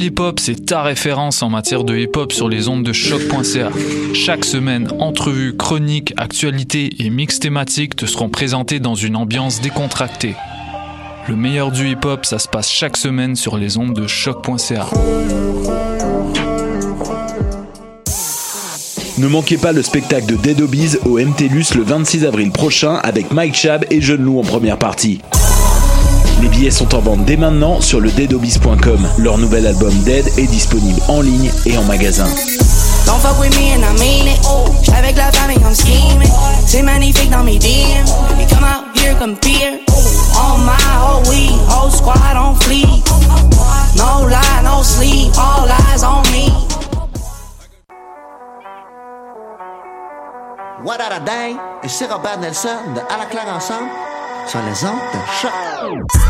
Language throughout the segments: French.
Pool Hip Hop, c'est ta référence en matière de hip hop sur les ondes de choc.ca. Chaque semaine, entrevues, chroniques, actualités et mix thématiques te seront présentés dans une ambiance décontractée. Le meilleur du hip hop, ça se passe chaque semaine sur les ondes de choc.ca. Ne manquez pas le spectacle de Dead Obies au MTLUS le 26 avril prochain avec Mike Chab et Jeune Lou en première partie. Les billets sont en vente dès maintenant sur le deadobies.com. Leur nouvel album Dead est disponible en ligne et en magasin. Don't fuck with me and I mean it. J'suis avec la famille, I'm scheming. C'est magnifique dans mes DM. They come out here, compete. On my whole week, whole squad on fleek. No lie, no sleep, all eyes on me. What a day? C'est Robert Nelson de À la claire ensemble sur les ondes de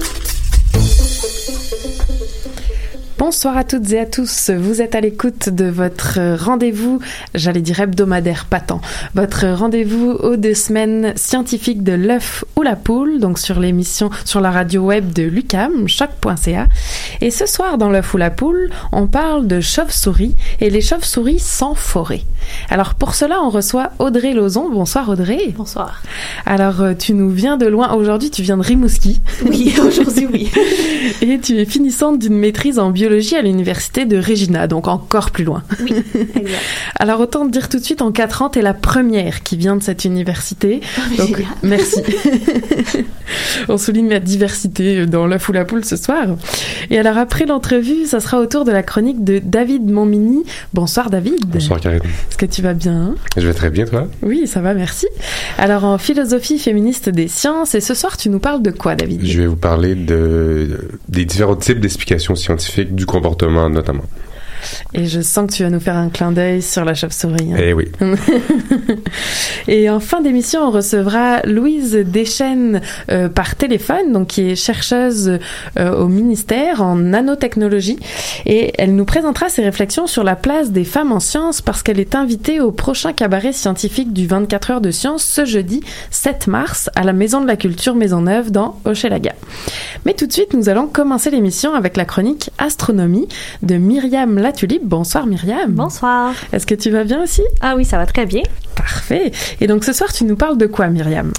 Bonsoir à toutes et à tous. Vous êtes à l'écoute de votre rendez-vous, j'allais dire hebdomadaire, pas tant. Votre rendez-vous aux deux semaines scientifiques de l'œuf ou la poule, donc sur l'émission, sur la radio web de Lucam, choc.ca. Et ce soir, dans l'œuf ou la poule, on parle de chauves-souris et les chauves-souris sans forêt. Alors pour cela, on reçoit Audrey Lozon. Bonsoir Audrey. Bonsoir. Alors euh, tu nous viens de loin. Aujourd'hui, tu viens de Rimouski. Oui, aujourd'hui, oui. Et tu es finissante d'une maîtrise en biologie à l'université de Regina, donc encore plus loin. Oui, exact. Alors autant te dire tout de suite, en 4 ans, t'es la première qui vient de cette université. Donc génial. merci. On souligne la diversité dans l'œuf ou la poule ce soir. Et alors après l'entrevue, ça sera au tour de la chronique de David Montmini. Bonsoir David. Bonsoir Karine. Est-ce que tu vas bien? Je vais très bien toi? Oui, ça va, merci. Alors en philosophie féministe des sciences, et ce soir tu nous parles de quoi David? Je vais vous parler de, des différents types d'explications scientifiques du comportement notamment. Et je sens que tu vas nous faire un clin d'œil sur la chauve-souris. hein. Eh oui. Et en fin d'émission, on recevra Louise Deschênes euh, par téléphone, donc qui est chercheuse euh, au ministère en nanotechnologie, et elle nous présentera ses réflexions sur la place des femmes en sciences parce qu'elle est invitée au prochain cabaret scientifique du 24 heures de sciences ce jeudi 7 mars à la Maison de la Culture Maisonneuve dans Hochelaga. Mais tout de suite, nous allons commencer l'émission avec la chronique Astronomie de Myriam Latulipe. Bonsoir Myriam. Bonsoir. Est-ce que tu vas bien aussi? Ah oui, ça va très bien. Parfait. Et donc ce soir, tu nous parles de quoi, Myriam?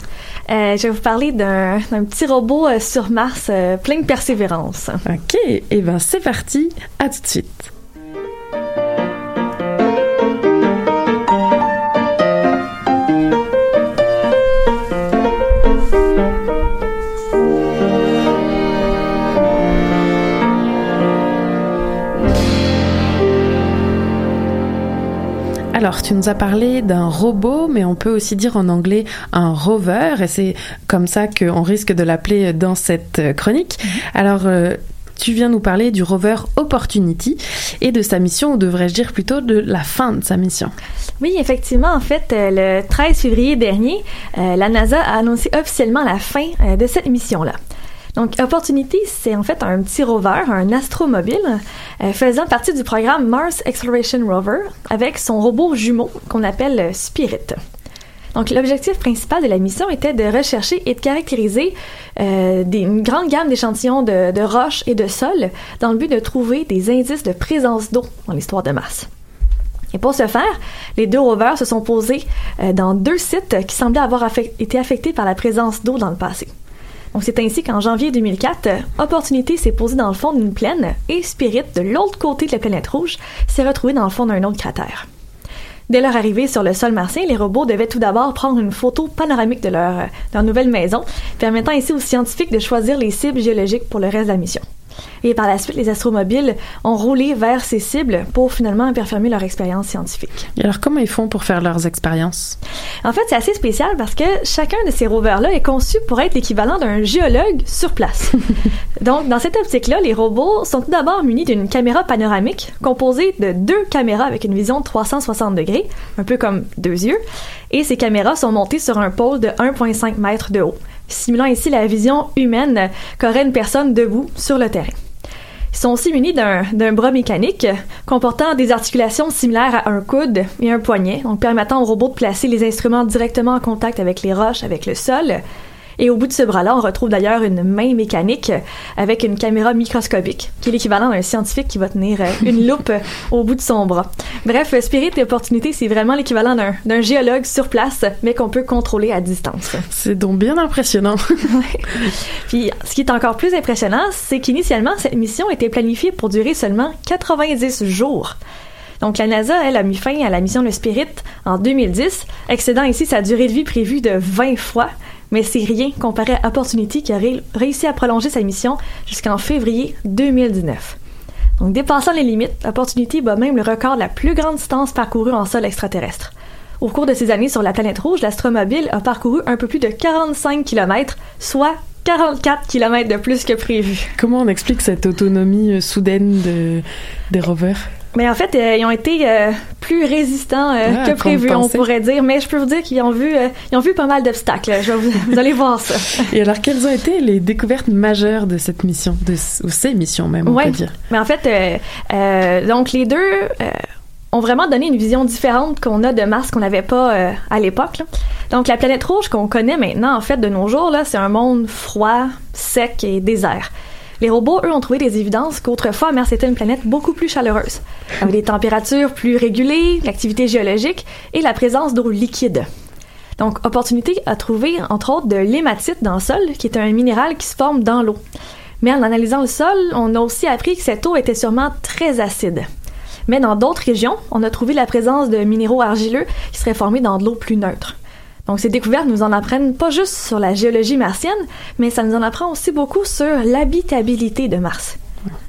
Euh, je vais vous parler d'un petit robot euh, sur Mars euh, plein de persévérance. Ok, et ben c'est parti, à tout de suite. Alors, tu nous as parlé d'un robot, mais on peut aussi dire en anglais un rover, et c'est comme ça qu'on risque de l'appeler dans cette euh, chronique. Alors, euh, tu viens nous parler du rover Opportunity et de sa mission, ou devrais-je dire plutôt de la fin de sa mission? Oui, effectivement, en fait, euh, le 13 février dernier, la NASA a annoncé officiellement la fin de cette mission-là. Donc, Opportunity, c'est en fait un petit rover, un astromobile, euh, faisant partie du programme Mars Exploration Rover avec son robot jumeau qu'on appelle Spirit. Donc, l'objectif principal de la mission était de rechercher et de caractériser euh, des, une grande gamme d'échantillons de, de roches et de sols dans le but de trouver des indices de présence d'eau dans l'histoire de Mars. Et pour ce faire, les deux rovers se sont posés euh, dans deux sites qui semblaient avoir été affectés par la présence d'eau dans le passé. Donc c'est ainsi qu'en janvier 2004, euh, Opportunity s'est posée dans le fond d'une plaine et Spirit, de l'autre côté de la planète rouge, s'est retrouvé dans le fond d'un autre cratère. Dès leur arrivée sur le sol martien, les robots devaient tout d'abord prendre une photo panoramique de leur, euh, leur nouvelle maison, permettant ainsi aux scientifiques de choisir les cibles géologiques pour le reste de la mission. Et par la suite, les astromobiles ont roulé vers ces cibles pour finalement performer leur expérience scientifique. Et alors, comment ils font pour faire leurs expériences? En fait, c'est assez spécial parce que chacun de ces rovers-là est conçu pour être l'équivalent d'un géologue sur place. Donc, dans cette optique-là, les robots sont tout d'abord munis d'une caméra panoramique composée de deux caméras avec une vision de 360 degrés, un peu comme deux yeux, et ces caméras sont montées sur un pôle de 1,5 mètre de haut, simulant ainsi la vision humaine qu'aurait une personne debout sur le terrain. Ils sont aussi munis d'un bras mécanique comportant des articulations similaires à un coude et un poignet, donc permettant au robot de placer les instruments directement en contact avec les roches, avec le sol. Et au bout de ce bras-là, on retrouve d'ailleurs une main mécanique avec une caméra microscopique, qui est l'équivalent d'un scientifique qui va tenir euh, une loupe au bout de son bras. Bref, Spirit et Opportunité, c'est vraiment l'équivalent d'un géologue sur place, mais qu'on peut contrôler à distance. C'est donc bien impressionnant. Puis, ce qui est encore plus impressionnant, c'est qu'initialement, cette mission était planifiée pour durer seulement 90 jours. Donc, la NASA, elle, a mis fin à la mission de Spirit en 2010, excédant ainsi sa durée de vie prévue de 20 fois. Mais c'est rien comparé à Opportunity qui a ré- réussi à prolonger sa mission jusqu'en février 2019. Donc, dépassant les limites, Opportunity bat même le record de la plus grande distance parcourue en sol extraterrestre. Au cours de ces années sur la planète rouge, l'astromobile a parcouru un peu plus de 45 km, soit 44 km de plus que prévu. Comment on explique cette autonomie euh, soudaine de, des rovers? Mais en fait, euh, ils ont été euh, plus résistants euh, Ah, que prévu, on pourrait dire. Mais je peux vous dire qu'ils ont vu, euh, ils ont vu pas mal d'obstacles. Vous, vous allez voir ça. Et alors, quelles ont été les découvertes majeures de cette mission, de, ou ces missions même, on Ouais. peut dire? Mais en fait, euh, euh, donc les deux euh, ont vraiment donné une vision différente qu'on a de Mars qu'on n'avait pas euh, à l'époque. Donc la planète rouge qu'on connaît maintenant, en fait, de nos jours, là, c'est un monde froid, sec et désert. Les robots, eux, ont trouvé des évidences qu'autrefois, Mars était une planète beaucoup plus chaleureuse, avec des températures plus régulées, l'activité géologique et la présence d'eau liquide. Donc, Opportunité a trouvé, entre autres, de l'hématite dans le sol, qui est un minéral qui se forme dans l'eau. Mais en analysant le sol, on a aussi appris que cette eau était sûrement très acide. Mais dans d'autres régions, on a trouvé la présence de minéraux argileux qui seraient formés dans de l'eau plus neutre. Donc ces découvertes nous en apprennent pas juste sur la géologie martienne, mais ça nous en apprend aussi beaucoup sur l'habitabilité de Mars.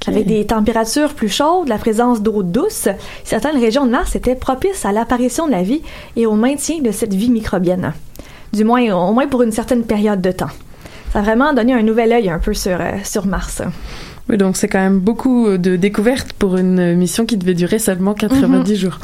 Avec des températures plus chaudes, la présence d'eau douce, certaines régions de Mars étaient propices à l'apparition de la vie et au maintien de cette vie microbienne. Du moins, au moins pour une certaine période de temps. Ça a vraiment donné un nouvel œil un peu sur, euh, sur Mars. Oui, donc c'est quand même beaucoup de découvertes pour une mission qui devait durer seulement 90 jours.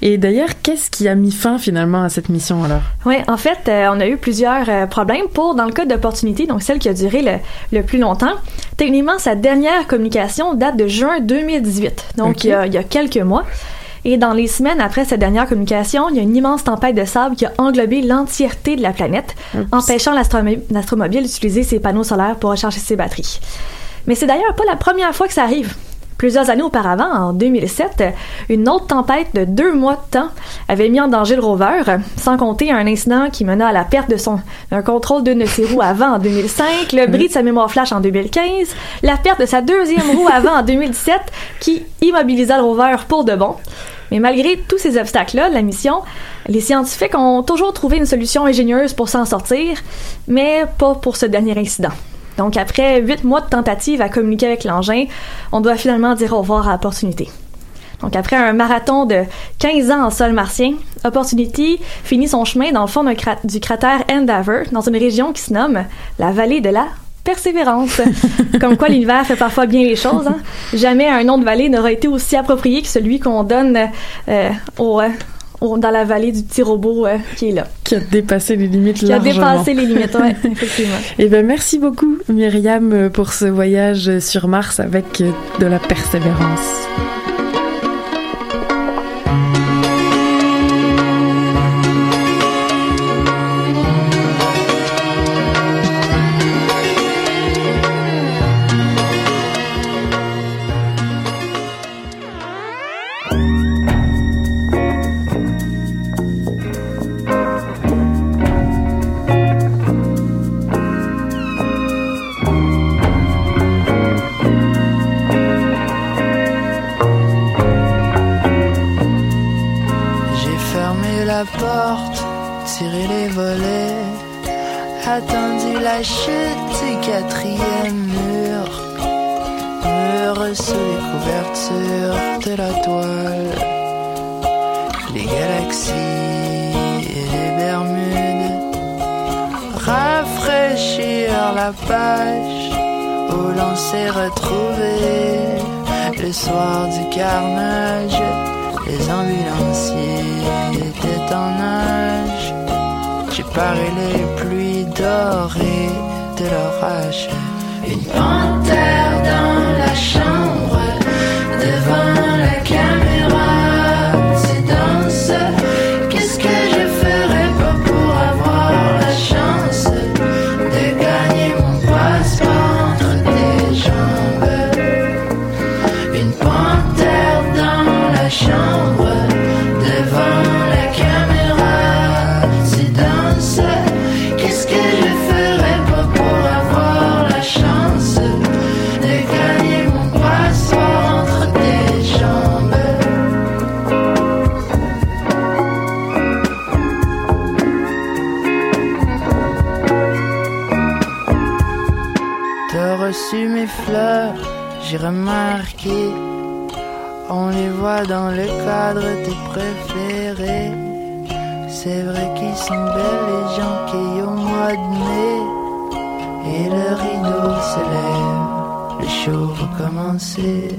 Et d'ailleurs, qu'est-ce qui a mis fin finalement à cette mission alors? Oui, en fait, euh, on a eu plusieurs euh, problèmes pour, dans le cas d'opportunité, donc celle qui a duré le, le plus longtemps. Techniquement, sa dernière communication date de juin 2018, donc Ok. il, y a, il y a quelques mois. Et dans les semaines après cette dernière communication, il y a une immense tempête de sable qui a englobé l'entièreté de la planète, empêchant l'astromo- l'astromobile d'utiliser ses panneaux solaires pour recharger ses batteries. Mais c'est d'ailleurs pas la première fois que ça arrive. Plusieurs années auparavant, en 2007, une autre tempête de deux mois de temps avait mis en danger le rover, sans compter un incident qui mena à la perte de son contrôle d'une de ses roues avant en 2005, le bris de sa mémoire flash en 2015, la perte de sa deuxième roue avant en 2017 qui immobilisa le rover pour de bon. Mais malgré tous ces obstacles-là, la mission, les scientifiques ont toujours trouvé une solution ingénieuse pour s'en sortir, mais pas pour ce dernier incident. Donc, après huit mois de tentatives à communiquer avec l'engin, on doit finalement dire au revoir à Opportunité. Donc, après un marathon de 15 ans en sol martien, Opportunity finit son chemin dans le fond du cratère Endeavour, dans une région qui se nomme la vallée de la Persévérance. Comme quoi l'univers fait parfois bien les choses. hein. Jamais un nom de vallée n'aura été aussi approprié que celui qu'on donne euh, au, euh, au- dans la vallée du petit robot euh, qui est là. Qui a dépassé les limites Qui a largement. dépassé les limites, ouais, effectivement. Eh ben merci beaucoup Myriam pour ce voyage sur Mars avec de la persévérance. Le soir du carnage. Les ambulanciers étaient en nage. J'ai paré les pluies dorées de l'orage. Une panthère dans la chambre, devant la caméra. J'ai remarqué. On les voit dans le cadre tes préférés. C'est vrai qu'ils sont belles les gens qui au mois de mai. Et le rideau se lève, le show va commencer.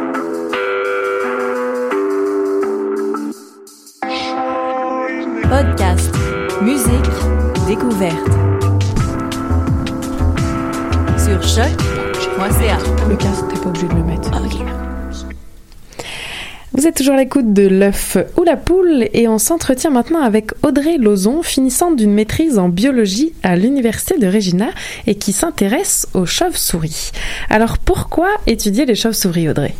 Toujours à l'écoute de l'œuf ou la poule et on s'entretient maintenant avec Audrey Lozon, finissante d'une maîtrise en biologie à l'université de Regina et qui s'intéresse aux chauves-souris. Alors pourquoi étudier les chauves-souris, Audrey?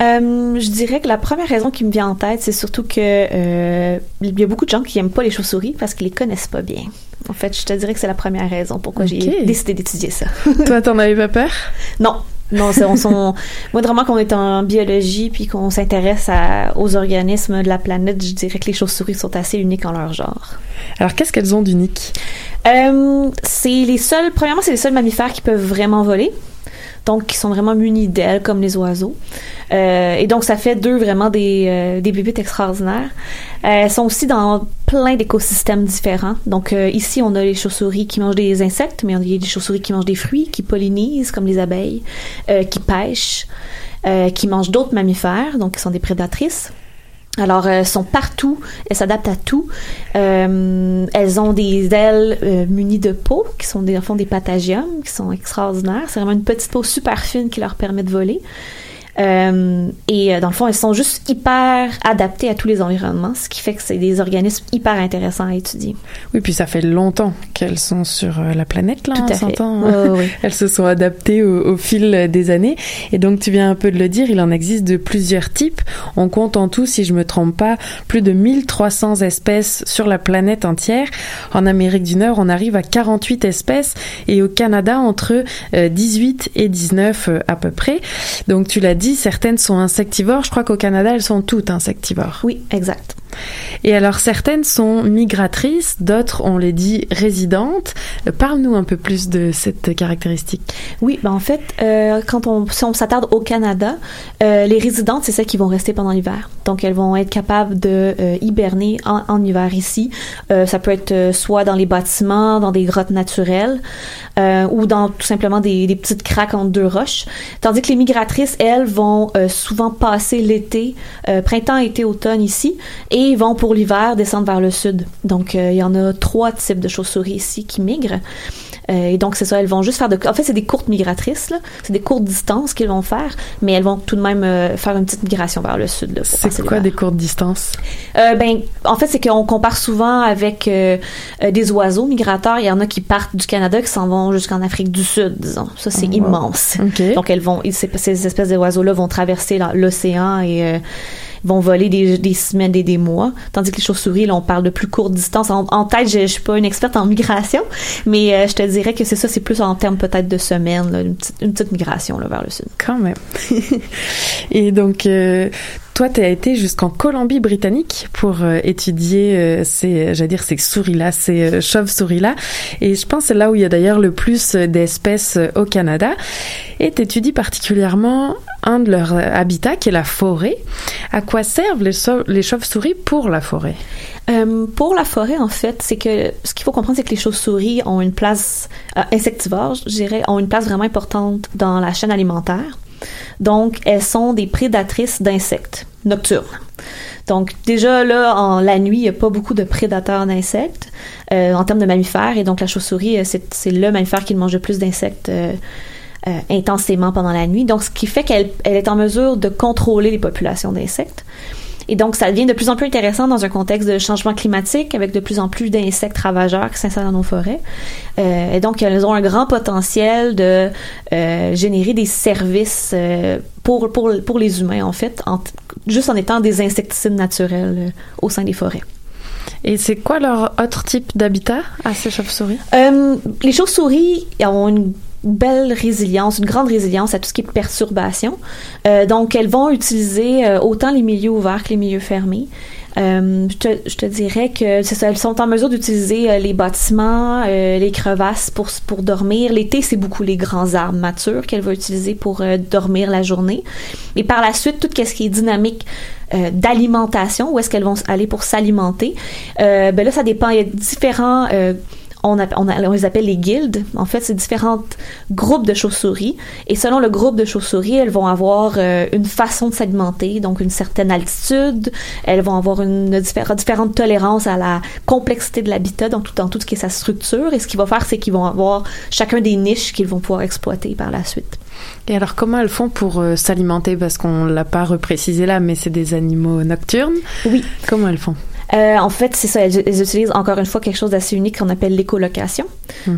Euh, je dirais que la première raison qui me vient en tête, c'est surtout que euh, il y a beaucoup de gens qui aiment pas les chauves-souris parce qu'ils les connaissent pas bien. En fait, je te dirais que c'est la première raison pourquoi j'ai décidé d'étudier ça. Toi, t'en avais pas peur? Non. Non, c'est, on, sont- moi, vraiment, qu'on est en biologie puis qu'on s'intéresse aux organismes de la planète, je dirais que les chauves-souris sont assez uniques en leur genre. Alors qu'est-ce qu'elles ont d'unique? Euh, c'est les seuls, premièrement, c'est les seuls mammifères qui peuvent vraiment voler. Donc qui sont vraiment munis d'ailes comme les oiseaux. Euh, et donc ça fait d'eux vraiment des, euh, des extraordinaires. Euh, elles sont aussi dans plein d'écosystèmes différents. Donc euh, ici on a les chauves-souris qui mangent des insectes, mais y a des chauves-souris qui mangent des fruits, qui pollinisent comme les abeilles, qui pêchent, qui mangent d'autres mammifères, donc qui sont des prédatrices. Alors, elles sont partout, elles s'adaptent à tout. Euh, elles ont des ailes euh, munies de peau, qui sont des, en fond, des patagiums, qui sont extraordinaires. C'est vraiment une petite peau super fine qui leur permet de voler. Euh, et euh, dans le fond, elles sont juste hyper adaptées à tous les environnements, ce qui fait que c'est des organismes hyper intéressants à étudier. Oui, puis ça fait longtemps qu'elles sont sur euh, la planète, là, Tout on s'entend. Ouais. Elles se sont adaptées au, au fil des années. Et donc, tu viens un peu de le dire, il en existe de plusieurs types. On compte en tout, si je me trompe pas, plus de 1300 espèces sur la planète entière. En Amérique du Nord, on arrive à 48 espèces et au Canada, entre euh, 18 et 19 euh, à peu près. Donc, tu l'as certaines sont insectivores. Je crois qu'au Canada, elles sont toutes insectivores. Oui, exact. Et alors certaines sont migratrices, d'autres, on les dit, résidentes. Parle-nous un peu plus de cette caractéristique. Oui, ben en fait, euh, quand on, si on s'attarde au Canada, euh, les résidentes, c'est celles qui vont rester pendant l'hiver. Donc, elles vont être capables de euh, hiberner en, hiver ici. Ça peut être soit dans les bâtiments, dans des grottes naturelles, ou dans tout simplement des, petites craques entre deux roches. Tandis que les migratrices, elles, vont souvent passer l'été, printemps, été, automne ici, vont pour l'hiver descendre vers le sud. Donc, euh, il y en a trois types de chauves-souris ici qui migrent. Euh, et donc, c'est ça, elles vont juste faire de... En fait, c'est des courtes migratrices, là. C'est des courtes distances qu'elles vont faire, mais elles vont tout de même euh, faire une petite migration vers le sud. C'est quoi des courtes distances? Ben, en fait, c'est qu'on compare souvent avec des oiseaux migrateurs. Il y en a qui partent du Canada, qui s'en vont jusqu'en Afrique du Sud, disons. Ça, c'est Oh, wow. immense. Donc, elles vont, ces, ces espèces d'oiseaux-là vont traverser l'océan et vont voler des, des semaines et des mois. Tandis que les chauves-souris, là, on parle de plus courtes distances. En, tête, je, je suis pas une experte en migration, mais euh, je te dirais que c'est ça, c'est plus en termes peut-être de semaines, là, une, petite, une petite migration là, vers le sud. Quand même. Et donc, euh, toi, tu as été jusqu'en Colombie-Britannique pour euh, étudier euh, ces, dire, ces souris-là, ces euh, chauves-souris-là. Et je pense que c'est là où il y a d'ailleurs le plus d'espèces au Canada. Et tu étudies particulièrement un de leurs habitats, qui est la forêt. À quoi servent les, chauves-souris pour la forêt? Pour la forêt, en fait, c'est que ce qu'il faut comprendre, c'est que les chauves-souris ont une place insectivore, je dirais, ont une place vraiment importante dans la chaîne alimentaire. Donc, elles sont des prédatrices d'insectes nocturnes. Donc, déjà, là, en la nuit, il n'y a pas beaucoup de prédateurs d'insectes euh, en termes de mammifères. Et donc, la chauve-souris, euh, c'est le mammifère qui mange le plus d'insectes euh, intensément pendant la nuit. Donc, ce qui fait qu'elle elle est en mesure de contrôler les populations d'insectes. Et donc, ça devient de plus en plus intéressant dans un contexte de changement climatique, avec de plus en plus d'insectes ravageurs qui s'installent dans nos forêts. Euh, et donc, elles ont un grand potentiel de euh, générer des services euh, pour, pour, pour les humains, en fait, en juste en étant des insecticides naturels au sein des forêts. Et c'est quoi leur autre type d'habitat à ces chauves-souris? Les chauves-souris ont une belle résilience, une grande résilience à tout ce qui est perturbation. Euh, donc, elles vont utiliser euh, autant les milieux ouverts que les milieux fermés. Euh, je, te, dirais que elles sont en mesure d'utiliser euh, les bâtiments, euh, les crevasses pour, pour dormir. L'été, c'est beaucoup les grands arbres matures qu'elle va utiliser pour dormir la journée. Et par la suite, tout ce qui est dynamique d'alimentation, où est-ce qu'elles vont aller pour s'alimenter, ben là, ça dépend. Il y a différents... on, a- on, a- on les appelle les guildes. En fait, c'est différents groupes de chauves-souris. Et selon le groupe de chauves-souris, elles vont avoir euh, une façon de s'alimenter, donc une certaine altitude. Elles vont avoir une diffé- différente tolérance à la complexité de l'habitat, donc tout, dans tout ce qui est sa structure. Et ce qu'il va faire, c'est qu'ils vont avoir chacun des niches qu'ils vont pouvoir exploiter par la suite. Et alors, comment elles font pour euh, s'alimenter? Parce qu'on l'a pas reprécisé là, mais c'est des animaux nocturnes. Oui. Comment elles font? Euh, en fait, c'est ça. Elles, elles utilisent encore une fois quelque chose d'assez unique qu'on appelle l'écolocation.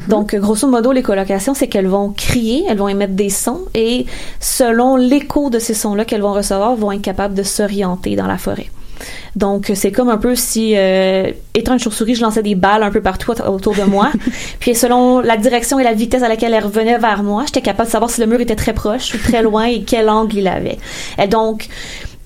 Donc, euh, grosso modo, l'écolocation, c'est qu'elles vont crier, elles vont émettre des sons et selon l'écho de ces sons-là qu'elles vont recevoir, vont être capables de s'orienter dans la forêt. Donc, c'est comme un peu si, euh, étant une chauve-souris, je lançais des balles un peu partout aut- autour de moi. Puis, selon la direction et la vitesse à laquelle elles revenaient vers moi, j'étais capable de savoir si le mur était très proche ou très loin et quel angle il avait. Et donc,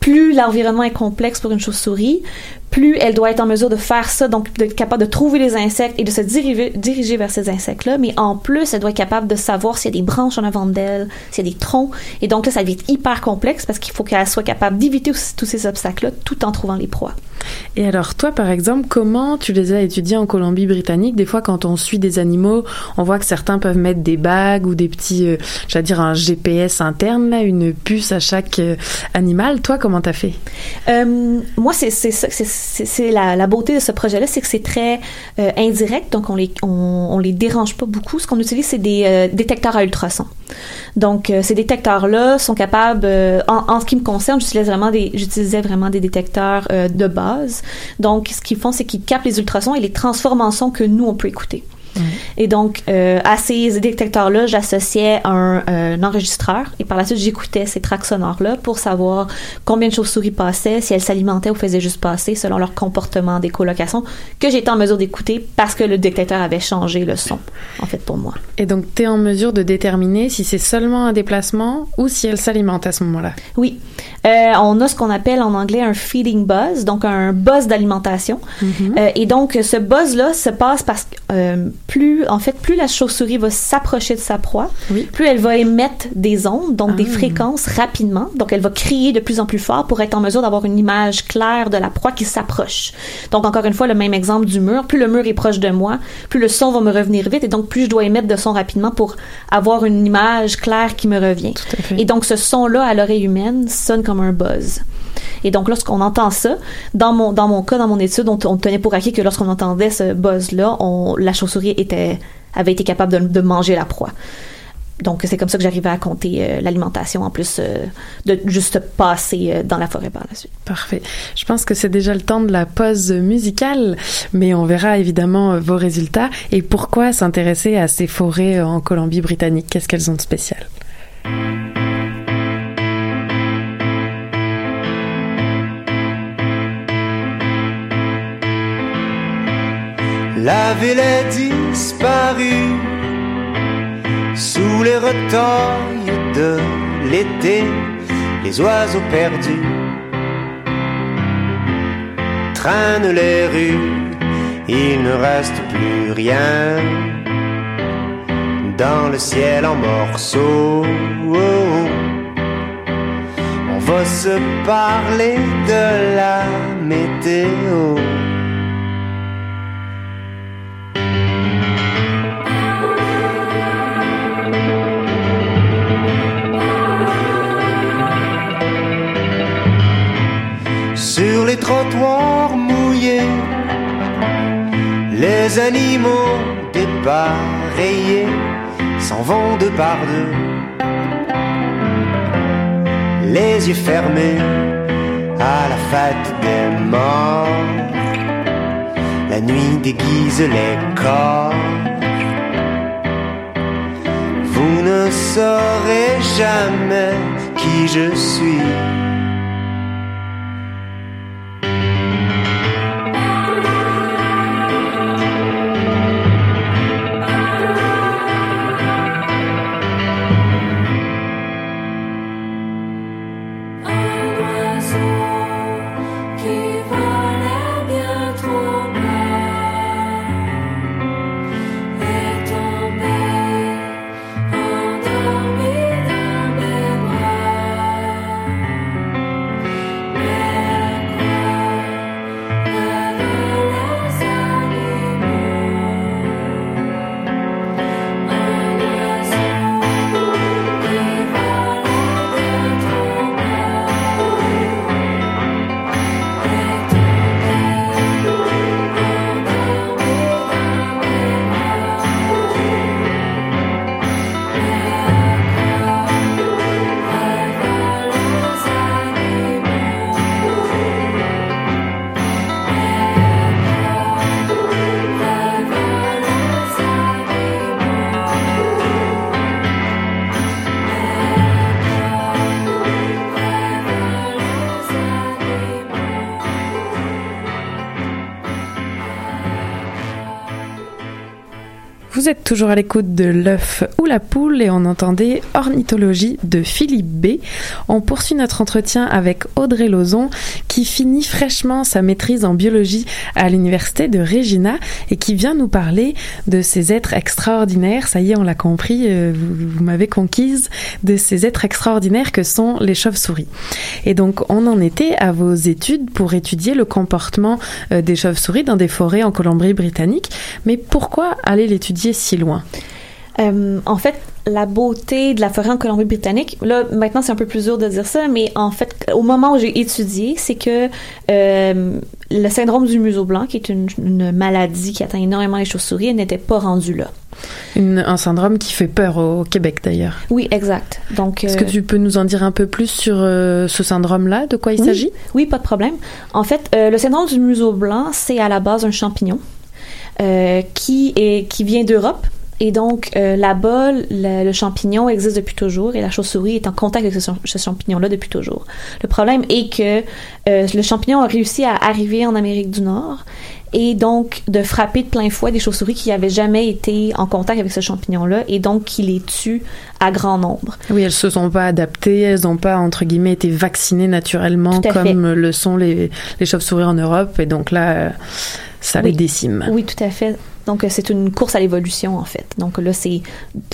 plus l'environnement est complexe pour une chauve-souris, plus elle doit être en mesure de faire ça, donc d'être capable de trouver les insectes et de se diriger, diriger vers ces insectes-là. Mais en plus, elle doit être capable de savoir s'il y a des branches en avant d'elle, s'il y a des troncs. Et donc là, ça devient hyper complexe parce qu'il faut qu'elle soit capable d'éviter tous ces obstacles-là tout en trouvant les proies. Et alors toi, par exemple, comment tu les as étudiés en Colombie-Britannique? Des fois, quand on suit des animaux, on voit que certains peuvent mettre des bagues ou des petits, euh, j'allais dire un GPS interne, là, une puce à chaque euh, animal. Toi, comment t'as fait? Euh, Moi, c'est c'est c'est la, la, beauté de ce projet-là, c'est que c'est très euh, indirect, donc on les on, on, les dérange pas beaucoup. Ce qu'on utilise, c'est des euh, détecteurs à ultrasons. Donc ces détecteurs-là sont capables, en, en, ce qui me concerne, j'utilisais vraiment des j'utilisais vraiment des détecteurs de base. Donc ce qu'ils font, c'est qu'ils captent les ultrasons et les transforment en sons que nous on peut écouter. Et donc, euh, à ces détecteurs-là, j'associais un, un, enregistreur et par la suite, j'écoutais ces tracks sonores-là pour savoir combien de chauves-souris passaient, si elles s'alimentaient ou faisaient juste passer selon leur comportement des colocations, que j'étais en mesure d'écouter parce que le détecteur avait changé le son, en fait, pour moi. Et donc, tu es en mesure de déterminer si c'est seulement un déplacement ou si elles s'alimentent à ce moment-là? Oui. Euh, on a ce qu'on appelle en anglais un feeding buzz, donc un buzz d'alimentation. Mm -hmm. euh, et donc, ce buzz-là se passe parce que euh, plus, en fait, plus la chauve-souris va s'approcher de sa proie, oui. plus elle va émettre des ondes, donc ah. des fréquences rapidement. Donc, elle va crier de plus en plus fort pour être en mesure d'avoir une image claire de la proie qui s'approche. Donc, encore une fois, le même exemple du mur. Plus le mur est proche de moi, plus le son va me revenir vite et donc plus je dois émettre de son rapidement pour avoir une image claire qui me revient. Et donc, ce son-là, à l'oreille humaine, sonne comme un buzz. Et donc, lorsqu'on entend ça, dans mon, dans mon cas, dans mon étude, on, tenait pour acquis que lorsqu'on entendait ce buzz-là, la chauve-souris avait été capable de, de manger la proie. Donc, c'est comme ça que j'arrivais à compter euh, l'alimentation en plus euh, de juste passer euh, dans la forêt par la suite. Parfait. Je pense que c'est déjà le temps de la pause musicale, mais on verra évidemment vos résultats et pourquoi s'intéresser à ces forêts en Colombie-Britannique. Qu'est-ce qu'elles ont de spécial? La ville est disparue sous les retailles de l'été, les oiseaux perdus traînent les rues, il ne reste plus rien dans le ciel en morceaux. On va se parler de la météo. Trottoirs mouillés, les animaux dépareillés s'en vont de par deux, les yeux fermés à la fête des morts. La nuit déguise les corps. Vous ne saurez jamais qui je suis. Vous êtes toujours à l'écoute de l'œuf ou la poule et on entendait Ornithologie de Philippe B. On poursuit notre entretien avec Audrey Lozon qui finit fraîchement sa maîtrise en biologie à l'université de Regina et qui vient nous parler de ces êtres extraordinaires. Ça y est, on l'a compris, euh, vous, vous m'avez conquise de ces êtres extraordinaires que sont les chauves-souris. Et donc, on en était à vos études pour étudier le comportement euh, des chauves-souris dans des forêts en Colombie-Britannique. Mais pourquoi aller l'étudier si loin? Euh, en fait, la beauté de la forêt en Colombie-Britannique, là, maintenant, c'est un peu plus dur de dire ça, mais en fait, au moment où j'ai étudié, c'est que euh, le syndrome du museau blanc, qui est une, une maladie qui atteint énormément les chauves-souris, n'était pas rendu là. Une, un syndrome qui fait peur au Québec d'ailleurs. Oui, exact. Donc, est-ce que tu peux nous en dire un peu plus sur euh, ce syndrome-là De quoi il oui, s'agit? Oui, pas de problème. En fait, euh, le syndrome du museau blanc, c'est à la base un champignon euh, qui est qui vient d'Europe. Et donc, euh, là-bas, le, le, champignon existe depuis toujours et la chauve-souris est en contact avec ce, ce champignon-là depuis toujours. Le problème est que euh, le champignon a réussi à arriver en Amérique du Nord et donc de frapper de plein fouet des chauves-souris qui n'avaient jamais été en contact avec ce champignon-là et donc qui les tue à grand nombre. Oui, elles se sont pas adaptées, elles n'ont pas entre guillemets été vaccinées naturellement comme fait. le sont les, les chauves-souris en Europe et donc là, ça oui. les décime. Oui, tout à fait. Donc, c'est une course à l'évolution, en fait. Donc là, c'est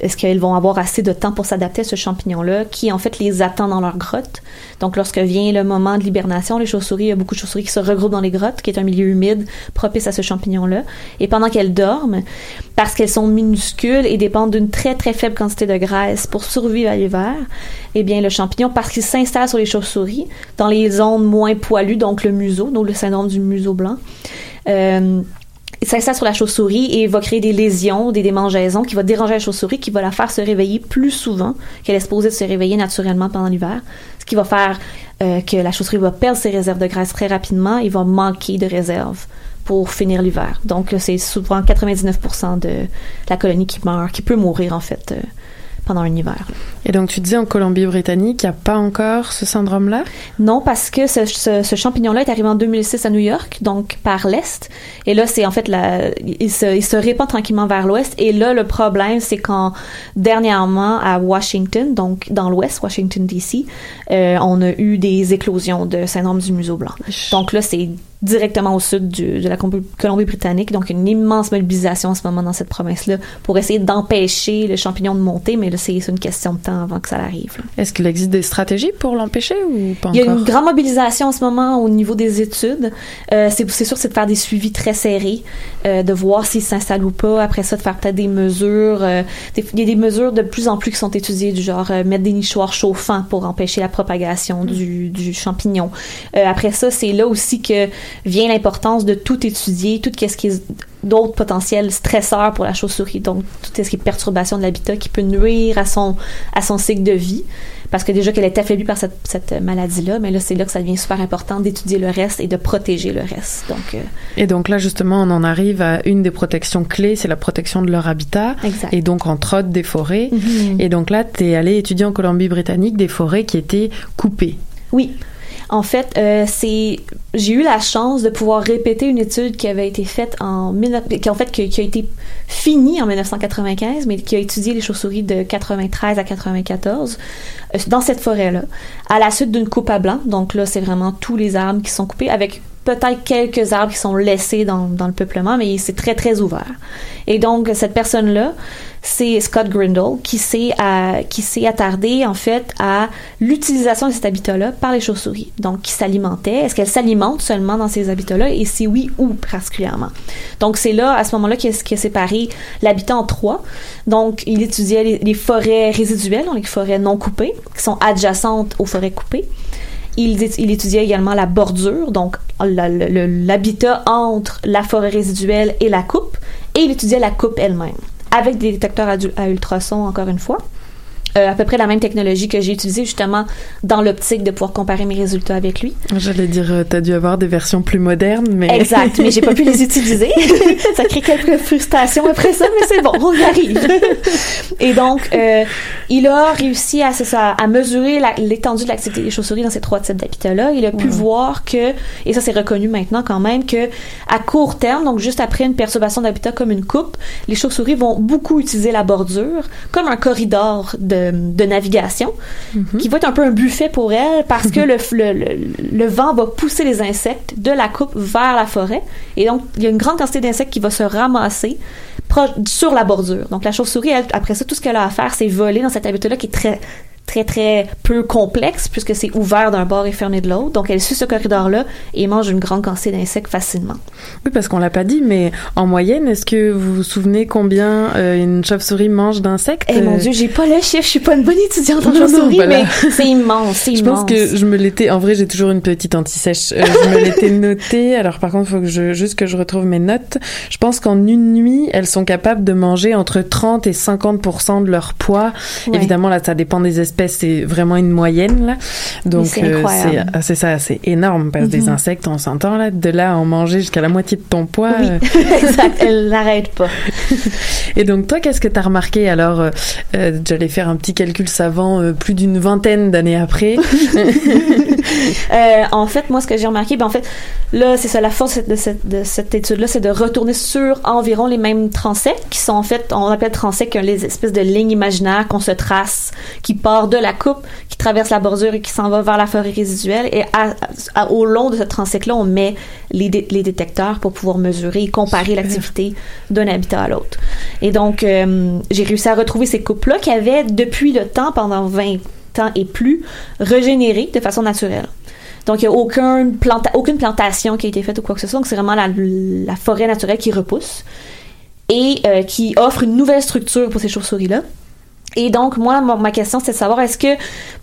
est-ce qu'elles vont avoir assez de temps pour s'adapter à ce champignon-là qui, en fait, les attend dans leur grotte? Donc, lorsque vient le moment de l'hibernation, les chauves-souris, il y a beaucoup de chauves-souris qui se regroupent dans les grottes, qui est un milieu humide propice à ce champignon-là. Et pendant qu'elles dorment, parce qu'elles sont minuscules et dépendent d'une très, très faible quantité de graisse pour survivre à l'hiver, eh bien, le champignon, parce qu'il s'installe sur les chauves-souris, dans les zones moins poilues, donc le museau, donc le syndrome du museau blanc, euh, s'installe sur la chauve-souris et va créer des lésions, des démangeaisons qui va déranger la chauve-souris, qui va la faire se réveiller plus souvent qu'elle est supposée de se réveiller naturellement pendant l'hiver. Ce qui va faire euh, que la chauve-souris va perdre ses réserves de graisse très rapidement et va manquer de réserves pour finir l'hiver. Donc, c'est souvent 99% de la colonie qui meurt, qui peut mourir en fait. Euh, pendant un hiver. Et donc, tu disais en Colombie-Britannique, il n'y a pas encore ce syndrome-là? Non, parce que ce, ce, ce champignon-là est arrivé en 2006 à New York, donc par l'Est. Et là, c'est en fait, la, il, se, il se répand tranquillement vers l'Ouest. Et là, le problème, c'est quand, dernièrement, à Washington, donc dans l'Ouest, Washington, D.C., euh, on a eu des éclosions de syndrome du museau blanc. Donc là, c'est directement au sud du, de la Colombie-Britannique. Donc, une immense mobilisation en ce moment dans cette province-là pour essayer d'empêcher le champignon de monter, mais là, c'est une question de temps avant que ça arrive. Est-ce qu'il existe des stratégies pour l'empêcher ou pas Il y encore? a une grande mobilisation en ce moment au niveau des études. Euh, c'est sûr, c'est de faire des suivis très serrés, euh, de voir s'il s'installe ou pas. Après ça, de faire peut-être des mesures. Euh, des, il y a des mesures de plus en plus qui sont étudiées, du genre euh, mettre des nichoirs chauffants pour empêcher la propagation du, du champignon. Euh, après ça, c'est là aussi que vient l'importance de tout étudier, tout ce qui est d'autres potentiels stresseurs pour la chauve-souris, donc tout ce qui est perturbation de l'habitat qui peut nuire à son, à son cycle de vie, parce que déjà qu'elle est affaiblie par cette, cette maladie-là, mais là, c'est là que ça devient super important d'étudier le reste et de protéger le reste. Donc, euh, et donc là, justement, on en arrive à une des protections clés, c'est la protection de leur habitat, exact. et donc entre autres des forêts. Mhm. Et donc là, tu es allé étudier en Colombie-Britannique des forêts qui étaient coupées. Oui. En fait, euh, c'est j'ai eu la chance de pouvoir répéter une étude qui avait été faite en qui en fait qui, a été finie en 1995, mais qui a étudié les chauves-souris de 93 à 94 euh, dans cette forêt-là, à la suite d'une coupe à blanc. Donc là, c'est vraiment tous les arbres qui sont coupés avec peut-être quelques arbres qui sont laissés dans, le peuplement, mais c'est très très ouvert. Et donc cette personne-là, c'est Scott Grindle qui s'est s'est attardé en fait à l'utilisation de cet habitat-là par les chauves-souris. Donc qui s'alimentait. Est-ce qu'elles s'alimentent seulement dans ces habitats-là? Et si oui où particulièrement? Donc c'est là à ce moment-là qu'il a, qu a, séparé l'habitat en trois. Donc il étudiait les, les forêts résiduelles, donc les forêts non coupées qui sont adjacentes aux forêts coupées. Il, il, étudiait également la bordure, donc l'habitat entre la forêt résiduelle et la coupe, et il étudiait la coupe elle-même, avec des détecteurs à, à ultrasons, encore une fois. Euh, à peu près la même technologie que j'ai utilisée justement dans l'optique de pouvoir comparer mes résultats avec lui. J'allais dire, euh, t'as dû avoir des versions plus modernes, mais... Exact, mais j'ai pas pu les utiliser. ça crée quelques frustrations après ça, mais c'est bon, on y arrive. Et donc, euh, il a réussi à, ça, à mesurer la- l'étendue de l'activité des chauves-souris dans ces trois types d'habitats-là. Il a pu Ouais. voir que, et ça c'est reconnu maintenant quand même, que à court terme, donc juste après une perturbation d'habitat comme une coupe, les chauves-souris vont beaucoup utiliser la bordure comme un corridor de, de navigation qui va être un peu un buffet pour elles parce que le, le, le, le vent va pousser les insectes de la coupe vers la forêt et donc il y a une grande quantité d'insectes qui va se ramasser proche, sur la bordure. Donc la chauve-souris, elle, après ça, tout ce qu'elle a à faire, c'est voler dans cet habitat-là qui est très très très peu complexe puisque c'est ouvert d'un bord et fermé de l'autre. Donc elle suit ce corridor-là et mange une grande quantité d'insectes facilement. Oui, parce qu'on l'a pas dit, mais en moyenne, est-ce que vous vous souvenez combien euh, une chauve-souris mange d'insectes Eh mon Euh, dieu, j'ai pas le chiffre, je suis pas une bonne étudiante en chauve-souris, voilà. mais c'est immense, c'est Je immense. pense que je me l'étais. En vrai, j'ai toujours une petite anti-sèche. Euh, je me l'étais notée. Alors, par contre, il faut que je juste que je retrouve mes notes. Je pense qu'en une nuit, elles sont capables de manger entre 30 et 50% de leur poids. Ouais. Évidemment, là, ça dépend des espèces. C'est vraiment une moyenne là. Donc, c'est euh, ah, c'est ça, c'est énorme parce que des Mhm. insectes, on s'entend là. De là à en manger jusqu'à la moitié de ton poids. Oui, euh, exact, elle n'arrête pas. et donc toi, qu'est-ce que t'as remarqué? Alors euh, J'allais faire un petit calcul savant euh, plus d'une vingtaine d'années après. Euh, en fait, moi, ce que j'ai remarqué, ben en fait, là, c'est ça, la force de cette, de cette étude-là, c'est de retourner sur environ les mêmes transects, qui sont en fait, on appelle transects les espèces de lignes imaginaires qu'on se trace, qui de la coupe, qui traverse la bordure et qui s'en va vers la forêt résiduelle. Et à- à- au long de cette transect-là, on met les, dé- les détecteurs pour pouvoir mesurer et comparer l'activité d'un habitat à l'autre. Et donc, euh, j'ai réussi à retrouver ces coupes-là qui avaient, depuis le temps, pendant 20 ans et plus, régénéré de façon naturelle. Donc, il n'y a aucun planta- aucune plantation qui a été faite ou quoi que ce soit. Donc, c'est vraiment la, la forêt naturelle qui repousse et euh, qui offre une nouvelle structure pour ces chauves-souris-là. Et donc, moi, ma question, c'est de savoir, est-ce que,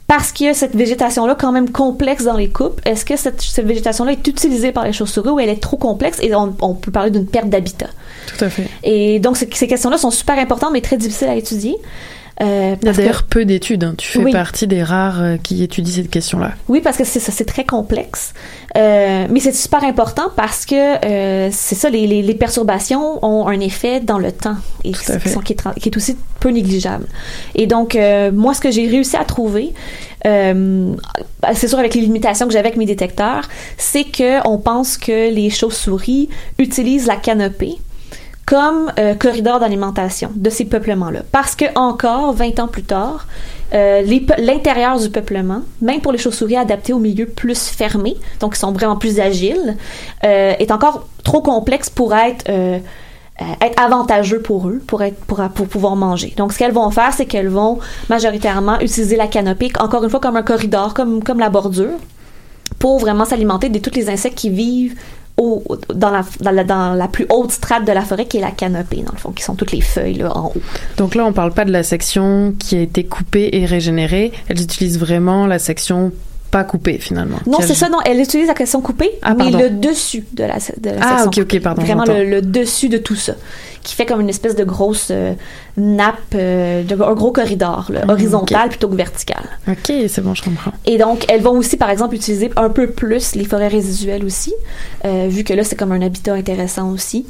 parce qu'il y a cette végétation-là quand même complexe dans les coupes, est-ce que cette, cette végétation-là est utilisée par les chauves-souris ou elle est trop complexe et on, on peut parler d'une perte d'habitat? Tout à fait. Et donc, ces, ces questions-là sont super importantes, mais très difficiles à étudier. Euh, Il y a parce que- d'ailleurs peu d'études. hein. Tu fais Oui. partie des rares euh, qui étudient cette question-là. Oui, parce que c'est ça, c'est très complexe. Euh, mais c'est super important parce que euh, c'est ça, les, les, les perturbations ont un effet dans le temps et qui, sont- qui, est, qui est aussi peu négligeable. Et donc, moi, ce que j'ai réussi à trouver, c'est sûr avec les limitations que j'avais avec mes détecteurs, c'est que on pense que les chauves-souris utilisent la canopée comme euh, corridor d'alimentation de ces peuplements-là. Parce que encore, 20 ans plus tard, euh, l'intérieur du peuplement, même pour les chauves-souris adaptés au milieu plus fermé, donc qui sont vraiment plus agiles, euh, est encore trop complexe pour être être avantageux pour eux, pour être pour pouvoir manger. Donc, ce qu'elles vont faire, c'est qu'elles vont majoritairement utiliser la canopée, encore une fois, comme un corridor, comme, comme la bordure, pour vraiment s'alimenter de tous les insectes qui vivent dans, la, dans, la, dans la plus haute strate de la forêt, qui est la canopée, dans le fond, qui sont toutes les feuilles là, en haut. Donc là, on parle pas de la section qui a été coupée et régénérée. Elles utilisent vraiment la section pas coupée finalement. Non, c'est ça, non. Elle utilise la question coupée, Ah, mais le dessus de la, de la Ah, section ok, ok, pardon, Vraiment le, le dessus de tout ça, qui fait comme une espèce de grosse euh, nappe, euh, de, un gros corridor, là, Mhm, horizontal plutôt que vertical. Ok, c'est bon, je comprends. Et donc, elles vont aussi, par exemple, utiliser un peu plus les forêts résiduelles aussi, euh, vu que là, c'est comme un habitat intéressant aussi.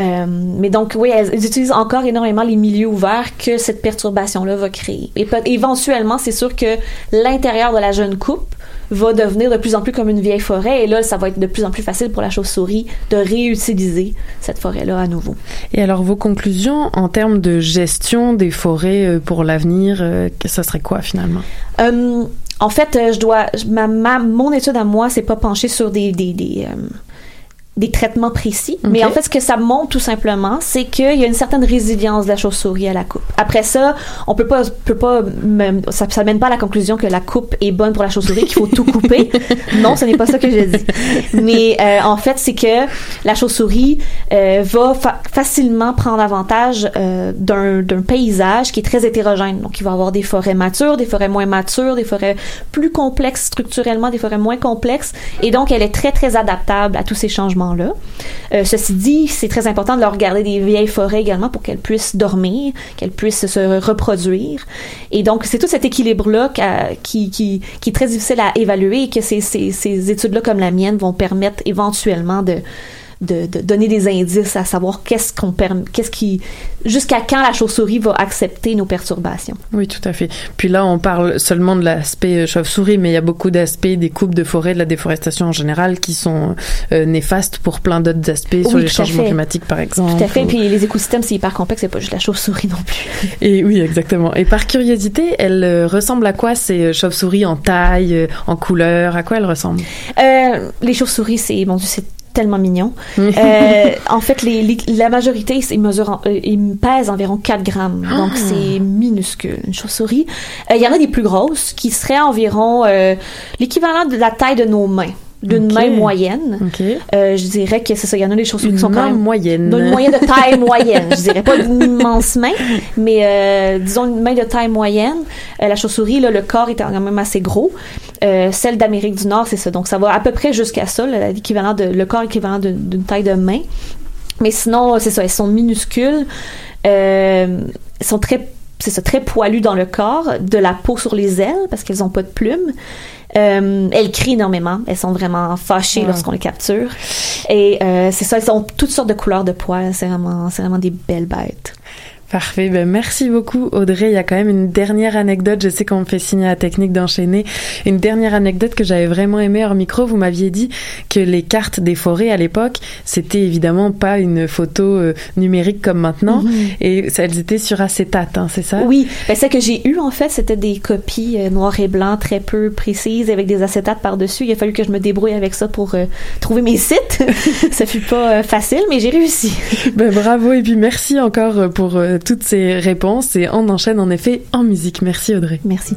Euh, mais donc, oui, elles, elles utilisent encore énormément les milieux ouverts que cette perturbation-là va créer. Et peut- éventuellement, c'est sûr que l'intérieur de la jeune coupe va devenir de plus en plus comme une vieille forêt. Et là, ça va être de plus en plus facile pour la chauve-souris de réutiliser cette forêt-là à nouveau. Et alors, vos conclusions en termes de gestion des forêts euh, pour l'avenir, euh, ça serait quoi finalement? Euh, en fait, je dois, ma, ma- mon étude à moi, c'est pas penchée sur des des des, euh, des traitements précis, mais en fait, ce que ça montre tout simplement, c'est qu'il y a une certaine résilience de la chauve-souris à la coupe. Après ça, on peut pas, peut pas, ça, ça mène pas à la conclusion que la coupe est bonne pour la chauve-souris, qu'il faut tout couper. non, ce n'est pas ça que je dis. Mais euh, en fait, c'est que la chauve-souris euh, va fa- facilement prendre avantage euh, d'un paysage qui est très hétérogène. Donc, il va avoir des forêts matures, des forêts moins matures, des forêts plus complexes structurellement, des forêts moins complexes. Et donc, elle est très, très adaptable à tous ces changements changements-là. Euh, ceci dit, c'est très important de leur garder des vieilles forêts également pour qu'elles puissent dormir, qu'elles puissent se reproduire. Et donc, c'est tout cet équilibre-là qui, est très difficile à évaluer et que ces, ces études-là comme la mienne vont permettre éventuellement de de, de, donner des indices à savoir qu'est-ce qu'on permet, qu'est-ce qui, jusqu'à quand la chauve-souris va accepter nos perturbations. Oui, tout à fait. Puis là, on parle seulement de l'aspect euh, chauve-souris, mais il y a beaucoup d'aspects des coupes de forêt, de la déforestation en général, qui sont euh, néfastes pour plein d'autres aspects, sur les changements climatiques, par exemple. Tout à fait. Puis les écosystèmes, c'est hyper complexe, c'est pas juste la chauve-souris non plus. Et oui, exactement. Et par curiosité, elle euh, ressemble à quoi ces chauves-souris en taille, en couleur? À quoi elles ressemblent? Euh, Les chauves-souris, c'est, bon c'est tellement mignon. euh, en fait, les, la majorité, ils, mesurent, euh, ils pèsent environ 4 grammes. Donc, ah! c'est minuscule, une chauve-souris. Euh, il y en a des plus grosses qui seraient environ l'équivalent de la taille de nos mains d'une main moyenne. Euh, je dirais que c'est ça. Il y en a des choses qui sont quand même moyenne. D'une moyenne de taille moyenne. Je dirais pas d'une immense main, mais euh, disons une main de taille moyenne. Euh, la chauve-souris, là, le corps est quand même assez gros. Celle d'Amérique du Nord, c'est ça. Donc ça va à peu près jusqu'à ça, l'équivalent de le corps équivalent d'une taille de main. Mais sinon, c'est ça. Elles sont minuscules. Elles sont très c'est ça, très poilues dans le corps, de la peau sur les ailes parce qu'elles ont pas de plumes. Euh, elles crient énormément. Elles sont vraiment fâchées lorsqu'on les capture. Et euh, c'est ça, elles ont toutes sortes de couleurs de poils. C'est vraiment, c'est vraiment des belles bêtes. Parfait. Ben, merci beaucoup, Audrey. Il y a quand même une dernière anecdote. Je sais qu'on me fait signer la technique d'enchaîner. Une dernière anecdote que j'avais vraiment aimée hors micro. Vous m'aviez dit que les cartes des forêts à l'époque, c'était évidemment pas une photo euh, numérique comme maintenant. Mhm. Et elles étaient sur acétate, hein, c'est ça? Oui. Ben, ce que j'ai eu, en fait, c'était des copies euh, noir et blanc très peu précises avec des acétates par-dessus. Il a fallu que je me débrouille avec ça pour euh, trouver mes sites. ça fut pas facile, mais j'ai réussi. ben, bravo. Et puis merci encore pour toutes ces réponses et on enchaîne en effet en musique. Merci Audrey. Merci.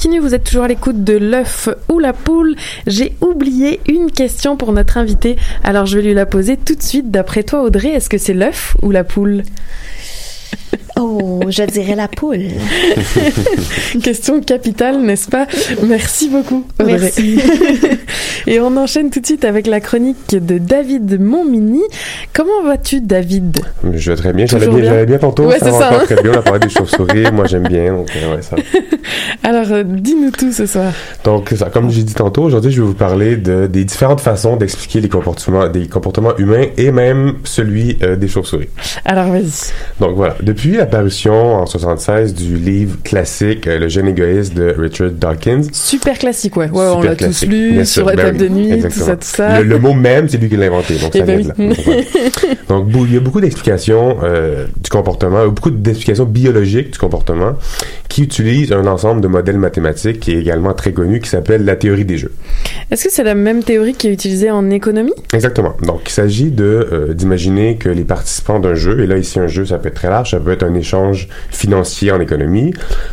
continue, vous êtes toujours à l'écoute de l'œuf ou la poule. J'ai oublié une question pour notre invité, alors je vais lui la poser tout de suite. D'après toi, Audrey, est-ce que c'est l'œuf ou la poule? Oh, je dirais la poule. Question capitale, n'est-ce pas? Merci beaucoup. Audrey. Merci. Et on enchaîne tout de suite avec la chronique de David Montmini. Comment vas-tu, David? Je vais très bien. J'allais bien, bien? bien tantôt. Ouais, ça c'est hein? très bien. On a parlé des chauves-souris. Moi, j'aime bien. Donc, euh, ouais, ça. Alors, euh, dis-nous tout ce soir. Donc, ça. comme j'ai dit tantôt, aujourd'hui, je vais vous parler de, des différentes façons d'expliquer les comportements, des comportements humains et même celui euh, des chauves-souris. Alors, vas-y. Donc voilà, depuis l'apparition en 76 du livre classique euh, Le jeune égoïste de Richard Dawkins. Super classique, ouais. Ouais, on l'a tous lu sur la ben table oui, de nuit, exactement. tout ça, tout ça. Le, le mot même, c'est lui qui l'a inventé, donc Eh ça ben oui. là. Donc, il y a beaucoup d'explications euh, du comportement, ou beaucoup d'explications biologiques du comportement qui utilisent un ensemble de modèles mathématiques qui est également très connu, qui s'appelle la théorie des jeux. Est-ce que c'est la même théorie qui est utilisée en économie? Exactement. Donc, il s'agit de euh, d'imaginer que les participants d'un jeu, et là ici un jeu, ça peut être très large, ça peut être un échange financier en économie,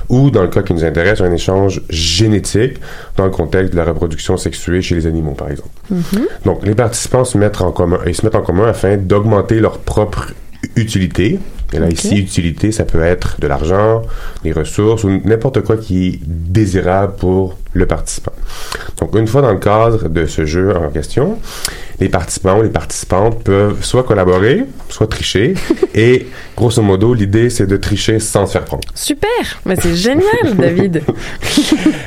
ou dans le cas qui nous intéresse, un échange génétique dans le contexte de la reproduction sexuée chez les animaux, par exemple. Donc, les participants se mettent en commun, ils se mettent en commun afin d'augmenter leur propre utilité. Et là, ici, utilité, ça peut être de l'argent, des ressources ou n'importe quoi qui est désirable pour le participant. Donc, une fois dans le cadre de ce jeu en question, les participants ou les participantes peuvent soit collaborer, soit tricher. et grosso modo, l'idée, c'est de tricher sans se faire prendre. Super Mais c'est génial, David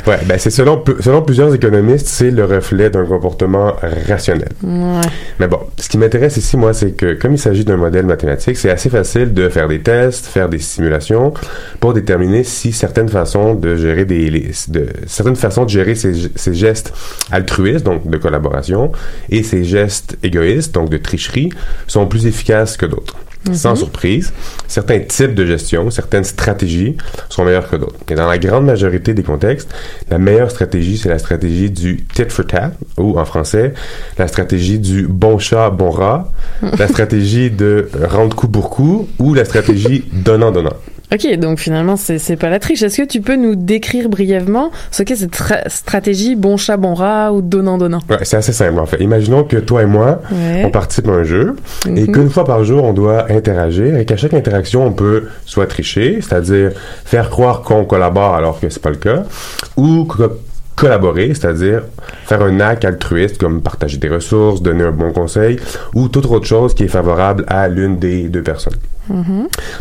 Ouais, ben c'est selon, selon plusieurs économistes, c'est le reflet d'un comportement rationnel. Ouais. Mais bon, ce qui m'intéresse ici, moi, c'est que comme il s'agit d'un modèle mathématique, c'est assez facile de faire des tests, faire des simulations pour déterminer si certaines façons de gérer des, les- de, certaines façons de gérer ces, ces gestes altruistes, donc de collaboration, et ces gestes égoïstes, donc de tricherie, sont plus efficaces que d'autres. Sans surprise, certains types de gestion, certaines stratégies sont meilleures que d'autres. Et dans la grande majorité des contextes, la meilleure stratégie, c'est la stratégie du tit for tat, ou en français, la stratégie du bon chat, bon rat, la stratégie de rendre coup pour coup, ou la stratégie donnant-donnant. Ok, donc finalement, c'est c'est pas la triche. Est-ce que tu peux nous décrire brièvement ce qu'est cette tra- stratégie bon chat, bon rat ou donnant-donnant Ouais, c'est assez simple en fait. Imaginons que toi et moi, Ouais. on participe à un jeu et Mhm. qu'une fois par jour, on doit interagir et qu'à chaque interaction, on peut soit tricher, c'est-à-dire faire croire qu'on collabore alors que c'est pas le cas, ou collaborer, c'est-à-dire faire un acte altruiste comme partager des ressources, donner un bon conseil ou toute autre chose qui est favorable à l'une des deux personnes.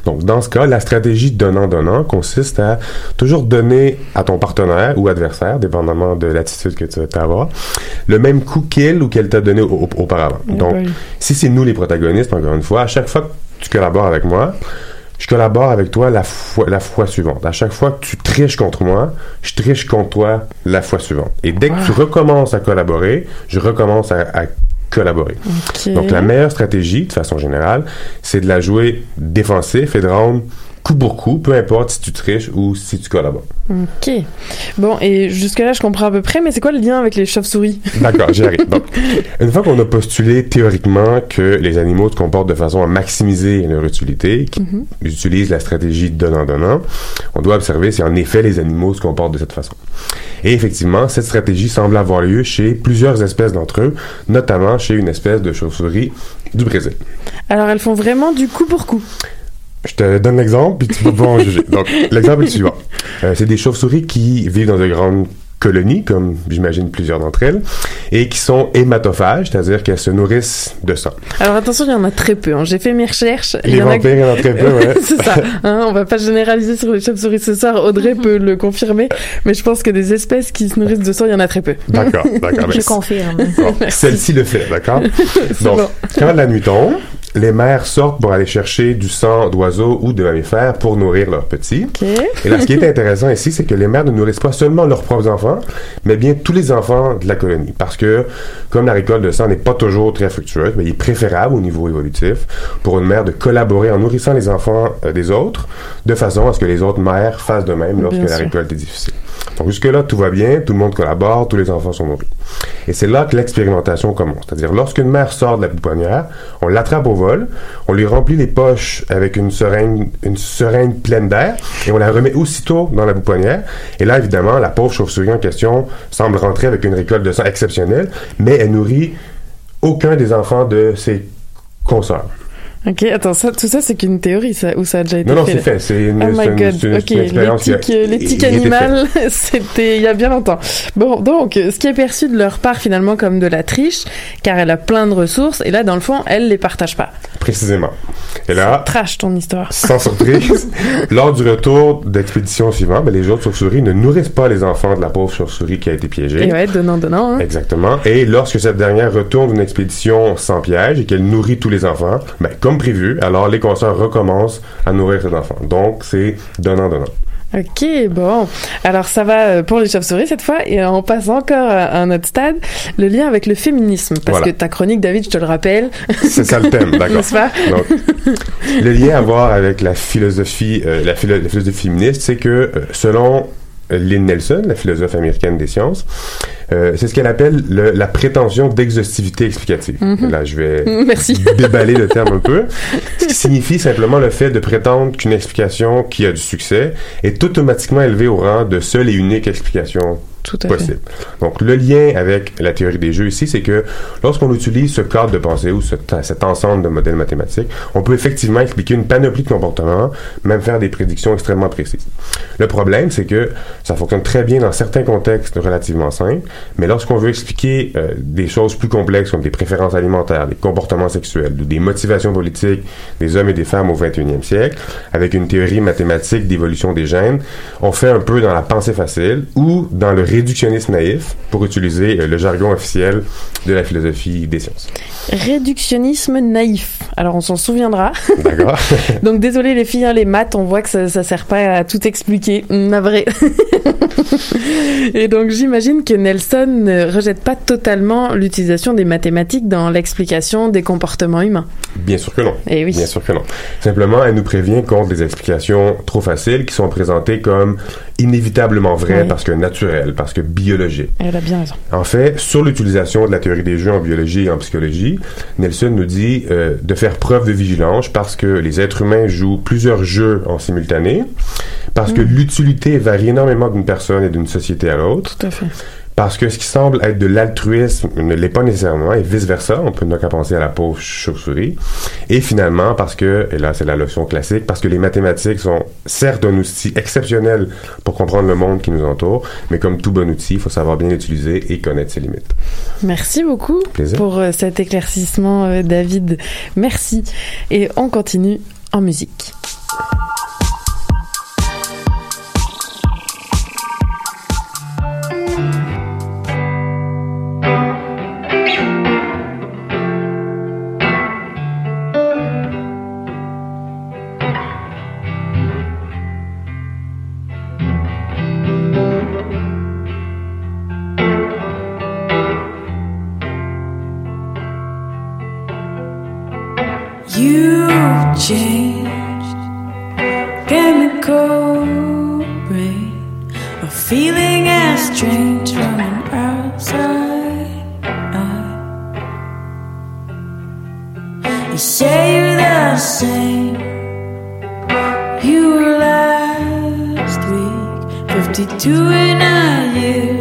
Donc, dans ce cas, la stratégie donnant-donnant consiste à toujours donner à ton partenaire ou adversaire, dépendamment de l'attitude que tu vas avoir, le même coup qu'il ou qu'elle t'a donné au- au- auparavant. Eh Donc, si c'est nous les protagonistes, encore une fois, à chaque fois que tu collabores avec moi, je collabore avec toi la fois, la fois suivante. À chaque fois que tu triches contre moi, je triche contre toi la fois suivante. Et dès que tu recommences à collaborer, je recommence à, à collaborer. Donc, la meilleure stratégie, de façon générale, c'est de la jouer défensif et de rendre coup pour coup, peu importe si tu triches ou si tu collabores. Ok. Bon, et jusque-là, je comprends à peu près, mais c'est quoi le lien avec les chauves-souris? D'accord, j'y arrive. Donc, une fois qu'on a postulé théoriquement que les animaux se comportent de façon à maximiser leur utilité, qui utilisent la stratégie donnant-donnant, on doit observer si en effet les animaux se comportent de cette façon. Et effectivement, cette stratégie semble avoir lieu chez plusieurs espèces d'entre eux, notamment chez une espèce de chauve-souris du Brésil. Alors, elles font vraiment du coup pour coup. Je te donne l'exemple, puis tu vas pouvoir en juger. Donc, l'exemple est le suivant. Euh, c'est des chauves-souris qui vivent dans de grandes colonies, comme j'imagine plusieurs d'entre elles, et qui sont hématophages, c'est-à-dire qu'elles se nourrissent de sang. Alors attention, il y en a très peu. hein. J'ai fait mes recherches. il Les y en a- vampires, il y en a très peu, ouais. c'est ça. Hein, on va pas généraliser sur les chauves-souris ce soir. Audrey peut le confirmer, mais je pense que des espèces qui se nourrissent de sang, il y en a très peu. D'accord, d'accord. Je confirme. Bon, Celle-ci le fait, d'accord? Donc, bon. quand la nuit tombe, les mères sortent pour aller chercher du sang d'oiseaux ou de mammifères pour nourrir leurs petits. Ok. Et là, ce qui est intéressant ici, c'est que les mères ne nourrissent pas seulement leurs propres enfants, mais bien tous les enfants de la colonie. Parce que, comme la récolte de sang n'est pas toujours très fructueuse, mais il est préférable au niveau évolutif pour une mère de collaborer en nourrissant les enfants euh, des autres, de façon à ce que les autres mères fassent de même lorsque Bien la sûr. récolte est difficile. Donc jusque-là, tout va bien, tout le monde collabore, tous les enfants sont nourris. Et c'est là que l'expérimentation commence. C'est-à-dire, lorsqu'une mère sort de la pouponnière, on l'attrape au vol, on lui remplit les poches avec une seringue, pleine d'air, et on la remet aussitôt dans la pouponnière. Et là, évidemment, la pauvre chauve-souris en question semble rentrer avec une récolte de sang exceptionnelle, mais elle nourrit aucun des enfants de ses consorts. Ok, attends, ça, tout ça, c'est qu'une théorie, ça, ou ça a déjà été Non, non, fait? c'est fait. C'est une, Oh my god. une- ok, l'éthique, l'éthique animale, c'était il y a bien longtemps. Bon, donc, ce qui est perçu de leur part finalement comme de la triche, car elle a plein de ressources, et là, dans le fond, elle les partage pas. Précisément. Et là, Trash ton histoire. sans surprise, lors du retour d'expédition suivante, ben, les autres chauves-souris ne nourrissent pas les enfants de la pauvre chauve-souris qui a été piégée. Et ouais, donnant, donnant. Hein. Exactement. Et lorsque cette dernière retourne d'une expédition sans piège et qu'elle nourrit tous les enfants, ben, comme prévu, alors les consoeurs recommencent à nourrir cet enfant. Donc, c'est donnant-donnant. Ok, bon. Alors ça va euh, pour les chauves-souris cette fois, et on passe encore à un autre stade, le lien avec le féminisme. Parce Voilà. que ta chronique, David, je te le rappelle. C'est ça le thème, d'accord. N'est-ce pas Donc, le lien à voir avec la philosophie, euh, la, philo- la philosophie féministe, c'est que euh, selon Lynn Nelson, la philosophe américaine des sciences, euh, c'est ce qu'elle appelle le- la prétention d'exhaustivité explicative. Mhm. Là, je vais Merci. déballer le terme un peu, ce qui signifie simplement le fait de prétendre qu'une explication qui a du succès est automatiquement élevée au rang de seule et unique explication Tout à possible. Donc, le lien avec la théorie des jeux ici, c'est que lorsqu'on utilise ce cadre de pensée ou ce- cet ensemble de modèles mathématiques, on peut effectivement expliquer une panoplie de comportements, même faire des prédictions extrêmement précises. Le problème, c'est que ça fonctionne très bien dans certains contextes relativement simples, mais lorsqu'on veut expliquer euh, des choses plus complexes comme des préférences alimentaires, des comportements sexuels ou des motivations politiques des hommes et des femmes au 21e siècle, avec une théorie mathématique d'évolution des gènes, on fait un peu dans la pensée facile ou dans le réductionnisme naïf, pour utiliser euh, le jargon officiel de la philosophie des sciences. Réductionnisme naïf. Alors on s'en souviendra. D'accord Donc désolé les filles, hein, les maths, on voit que ça, ça sert pas à tout expliquer. Navré. Et donc j'imagine que Nelson ne rejette pas totalement l'utilisation des mathématiques dans l'explication des comportements humains. Bien sûr que non. Eh oui. Bien sûr que non. Simplement, elle nous prévient contre des explications trop faciles qui sont présentées comme inévitablement vraies Oui. parce que naturelles, parce que biologiques. Elle a bien raison. En fait, sur l'utilisation de la théorie des jeux en biologie et en psychologie, Nelson nous dit euh, de faire preuve de vigilance parce que les êtres humains jouent plusieurs jeux en simultané, parce que l'utilité varie énormément d'une personne et d'une société à l'autre, Tout à fait. Parce que ce qui semble être de l'altruisme ne l'est pas nécessairement, et vice-versa, on peut donc penser à la pauvre chauve-souris, et finalement parce que, et là c'est la leçon classique, parce que les mathématiques sont certes un outil exceptionnel pour comprendre le monde qui nous entoure, mais comme tout bon outil, il faut savoir bien l'utiliser et connaître ses limites. Merci beaucoup Plaisir. pour euh, cet éclaircissement, euh, David. Merci. Et on continue en musique. A feeling as strange from an outside eye. You say you're the same you were last week, fifty-two in a year,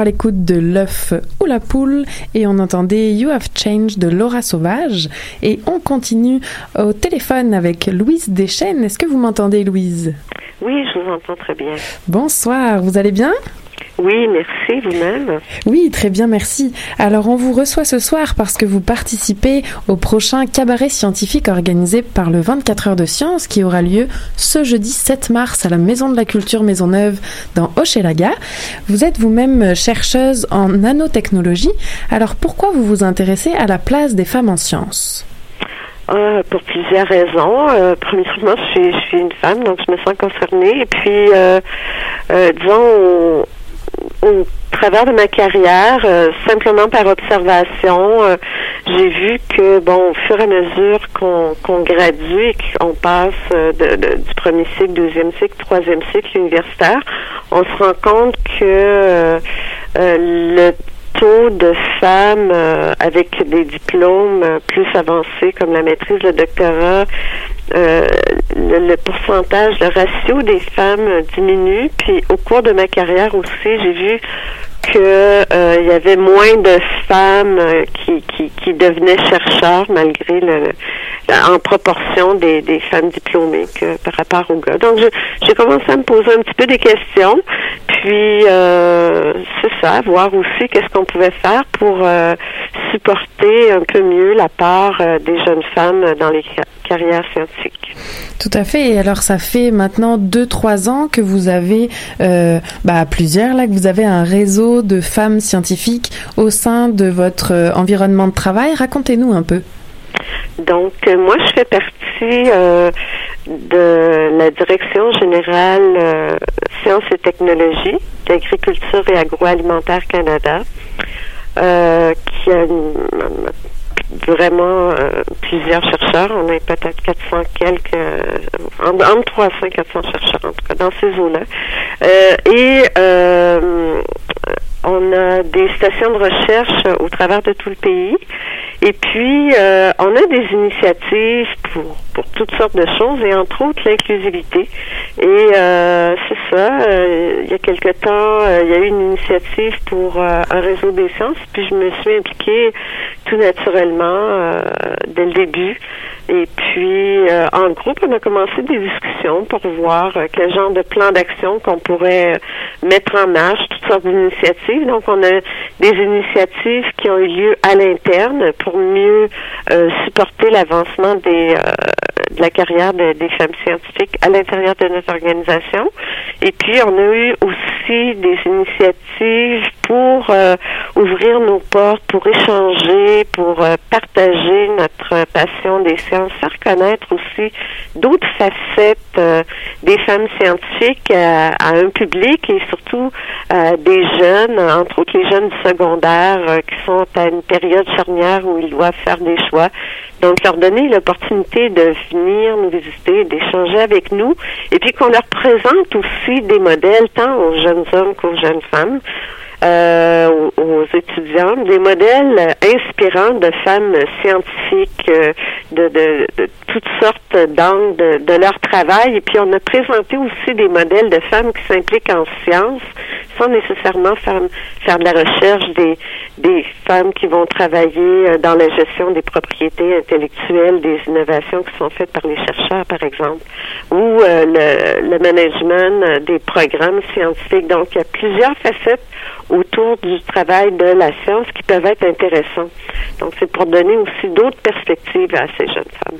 toujours à l'écoute de l'œuf ou la poule et on entendait You Have Changed de Laura Sauvage et on continue au téléphone avec Louise Deschênes. Est-ce que vous m'entendez Louise? Oui, je vous entends très bien. Bonsoir, vous allez bien? Oui, merci, vous-même. Oui, très bien, merci. Alors, on vous reçoit ce soir parce que vous participez au prochain cabaret scientifique organisé par le 24 heures de science qui aura lieu ce jeudi 7 mars à la Maison de la Culture Maisonneuve dans Hochelaga. Vous êtes vous-même chercheuse en nanotechnologie. Alors, pourquoi vous vous intéressez à la place des femmes en sciences Euh, pour plusieurs raisons. Euh, premièrement, je suis, je suis une femme, donc je me sens concernée. Et puis, euh, euh, disons, au, travers de ma carrière, euh, simplement par observation, euh, j'ai vu que, bon, au fur et à mesure qu'on gradue et qu'on passe euh, de, du premier cycle, deuxième cycle, troisième cycle universitaire, on se rend compte que le taux de femmes avec des diplômes plus avancés comme la maîtrise, le doctorat, euh, le, pourcentage, le ratio des femmes euh, diminue. Puis au cours de ma carrière aussi, j'ai vu que euh, il y avait moins de femmes euh, qui, qui, qui devenaient chercheurs malgré le, en proportion des, des femmes diplômées que par rapport aux gars. Donc j'ai commencé à me poser un petit peu des questions, puis euh, c'est ça, voir aussi qu'est-ce qu'on pouvait faire pour supporter un peu mieux la part des jeunes femmes dans les ca- carrières scientifiques. Tout à fait. Et alors, ça fait maintenant 2-3 ans que vous avez, euh, bah, plusieurs là, que vous avez un réseau de femmes scientifiques au sein de votre euh, environnement de travail. Racontez-nous un peu. Donc, euh, moi, je fais partie euh, de la Direction générale euh, Sciences et technologies d'Agriculture et Agroalimentaire Canada, qui a une- vraiment euh, plusieurs chercheurs. On a peut-être 400 quelques, euh, en- entre 300 et 400 chercheurs, en tout cas, dans ces eaux-là. Euh, et euh, on a des stations de recherche au travers de tout le pays. Et puis, euh, on a des initiatives pour, pour toutes sortes de choses, et entre autres l'inclusivité. Et euh, c'est ça, euh, il y a quelque temps, euh, il y a eu une initiative pour euh, un réseau des sciences, puis je me suis impliquée tout naturellement euh, dès le début. Et puis, euh, en groupe, on a commencé des discussions pour voir euh, quel genre de plan d'action qu'on pourrait euh, mettre en marche, d'initiatives. Donc, on a des initiatives qui ont eu lieu à l'interne pour mieux euh, supporter l'avancement des euh, de la carrière de- des femmes scientifiques à l'intérieur de notre organisation. Et puis, on a eu aussi des initiatives pour euh, ouvrir nos portes, pour échanger, pour euh, partager notre passion des sciences, faire connaître aussi d'autres facettes euh, des femmes scientifiques à, à un public et surtout à des jeunes, entre autres les jeunes du secondaire euh, qui sont à une période charnière où ils doivent faire des choix. Donc, leur donner l'opportunité de venir nous visiter, d'échanger avec nous, et puis qu'on leur présente aussi des modèles, tant aux jeunes hommes qu'aux jeunes femmes, euh, aux, aux étudiants, des modèles inspirants de femmes scientifiques, euh, de, de, de toutes sortes d'angles de, de leur travail. Et puis, on a présenté aussi des modèles de femmes qui s'impliquent en sciences, sans nécessairement faire, faire de la recherche, des, des femmes qui vont travailler euh, dans la gestion des propriétés intellectuelles, des innovations qui sont faites par les chercheurs, par exemple, ou euh, le, le management euh, des programmes scientifiques. Donc, il y a plusieurs facettes autour du travail de la science qui peuvent être intéressants. Donc, c'est pour donner aussi d'autres perspectives à ces jeunes femmes.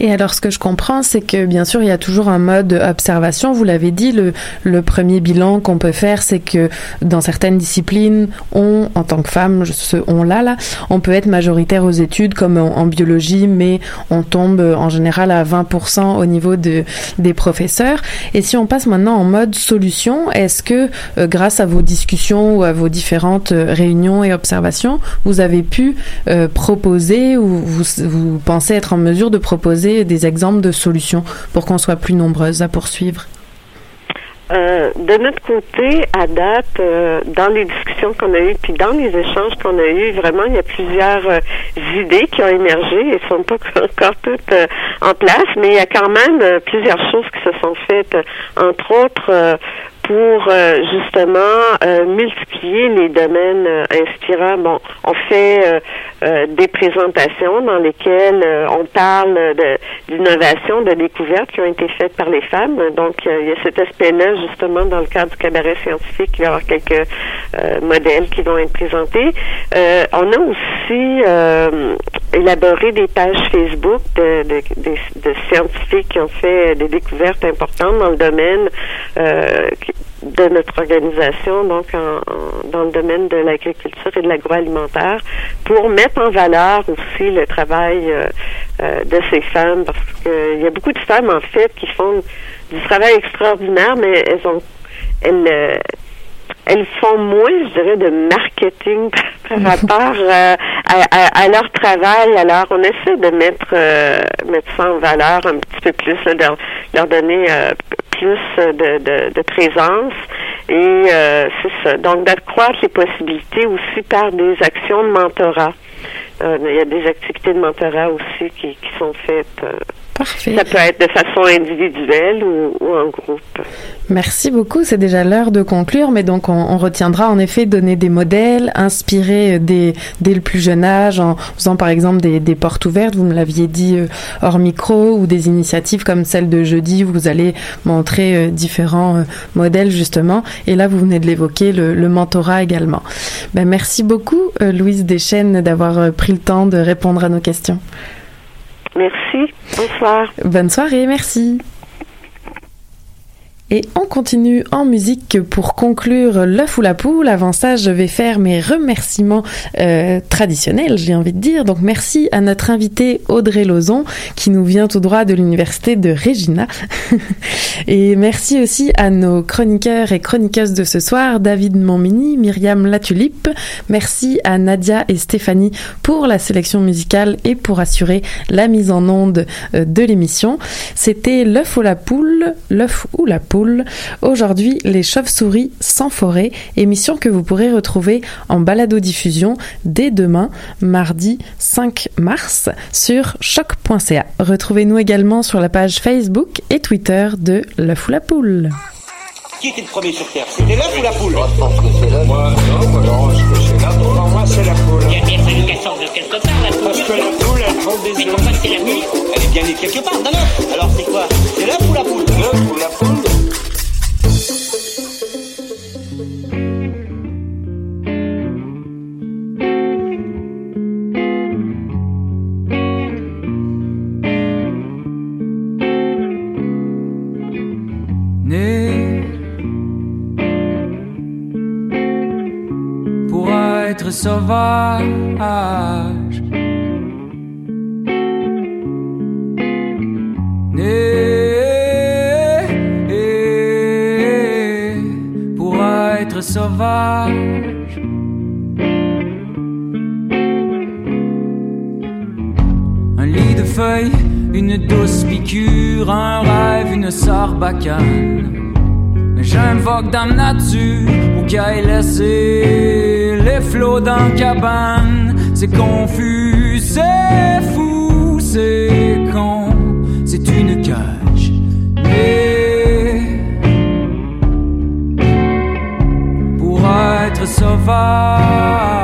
Et alors, ce que je comprends, c'est que bien sûr, il y a toujours un mode observation. Vous l'avez dit, le, premier bilan qu'on peut faire, c'est que dans certaines disciplines, on, en tant que femme, ce on-là, là, on peut être majoritaire aux études comme en, biologie, mais on tombe en général à 20% au niveau de, des professeurs. Et si on passe maintenant en mode solution, est-ce que euh, grâce à vos discussions ou à vos différentes euh, réunions et observations, vous avez pu euh, proposer ou vous, pensez être en mesure de proposer des exemples de solutions pour qu'on soit plus nombreuses à poursuivre? Euh, de notre côté, à date, dans les discussions qu'on a eues, puis dans les échanges qu'on a eus, vraiment, il y a plusieurs idées qui ont émergé et ne sont pas encore toutes en place, mais il y a quand même plusieurs choses qui se sont faites, entre autres pour euh, justement euh, multiplier les domaines euh, inspirants. Bon, on fait euh, euh, des présentations dans lesquelles euh, on parle d'innovation, de découvertes qui ont été faites par les femmes. Donc, il y a cet aspect-là justement dans le cadre du cabaret scientifique. Il y avoir quelques modèles qui vont être présentés. On a aussi élaboré des pages Facebook de, de, de- de scientifiques qui ont fait des découvertes importantes dans le domaine de notre organisation, donc en- dans le domaine de l'agriculture et de l'agroalimentaire, pour mettre en valeur aussi le travail euh, euh, de ces femmes, parce qu'il y a beaucoup de femmes en fait qui font du travail extraordinaire, mais elles ont elles euh, elles font moins, je dirais, de marketing par rapport euh, à, à- leur travail. Alors, on essaie de mettre, euh, mettre ça en valeur un petit peu plus, de leur, donner euh, plus de, de, de présence. Et c'est ça. Donc, d'accroître les possibilités aussi par des actions de mentorat. Il y a des activités de mentorat aussi qui, qui sont faites. Parfait. Ça peut être de façon individuelle ou, ou en groupe. Merci beaucoup. C'est déjà l'heure de conclure, mais donc on, on retiendra en effet donner des modèles, inspirer euh, dès, dès le plus jeune âge, en faisant par exemple des, des portes ouvertes, vous me l'aviez dit euh, hors micro, ou des initiatives comme celle de jeudi où vous allez montrer euh, différents euh, modèles justement. Et là, vous venez de l'évoquer, le, le mentorat également. Ben, merci beaucoup, Louise Deschênes, d'avoir pris le temps de répondre à nos questions. Merci. Bonsoir. Bonne soirée, merci. Et on continue en musique pour conclure l'œuf ou la poule. Avant ça, je vais faire mes remerciements euh, traditionnels, j'ai envie de dire. Donc merci à notre invitée Audrey Lozon qui nous vient tout droit de l'université de Regina. et merci aussi à nos chroniqueurs et chroniqueuses de ce soir, David Montmini, Myriam Latulipe. Merci à Nadia et Stéphanie pour la sélection musicale et pour assurer la mise en onde euh, de l'émission. C'était l'œuf ou la poule, l'œuf ou la poule. Aujourd'hui, les chauves-souris sans forêt, émission que vous pourrez retrouver en balado-diffusion dès demain, mardi 5 mars, sur choc.ca. Retrouvez-nous également sur la page Facebook et Twitter de l'œuf ou la poule. Qui était le premier sur Terre? C'était l'œuf ou la poule? Moi, je pense que c'est l'œuf. Moi, non, moi, non, je pense que c'est l'œuf. Pour moi, c'est la poule. Il a bien fallu qu'elle sorte de quelque part, la poule. Parce que la poule, elle prend des Mais œufs. pourquoi c'est la poule Elle est bien née quelque part d'un œuf. Alors c'est quoi? C'est l'œuf ou la poule? L'œuf ou la poule Pour être sauvage. Pour être sauvage. Un lit de feuilles, une douce piqûre, un rêve, une sarbacane. Mais j'invoque Dame Nature pour qu'elle laisser les flots dans cabane. C'est confus, c'est fou, c'est con, c'est une cage. Mais pour être sauvage.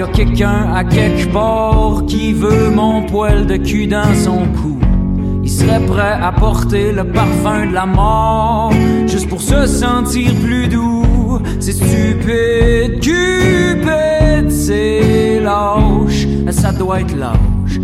Y a quelqu'un à quelque part qui veut mon poil de cul dans son cou. Il serait prêt à porter le parfum de la mort, juste pour se sentir plus doux. C'est stupide, cupide, c'est lâche, ça doit être lâche.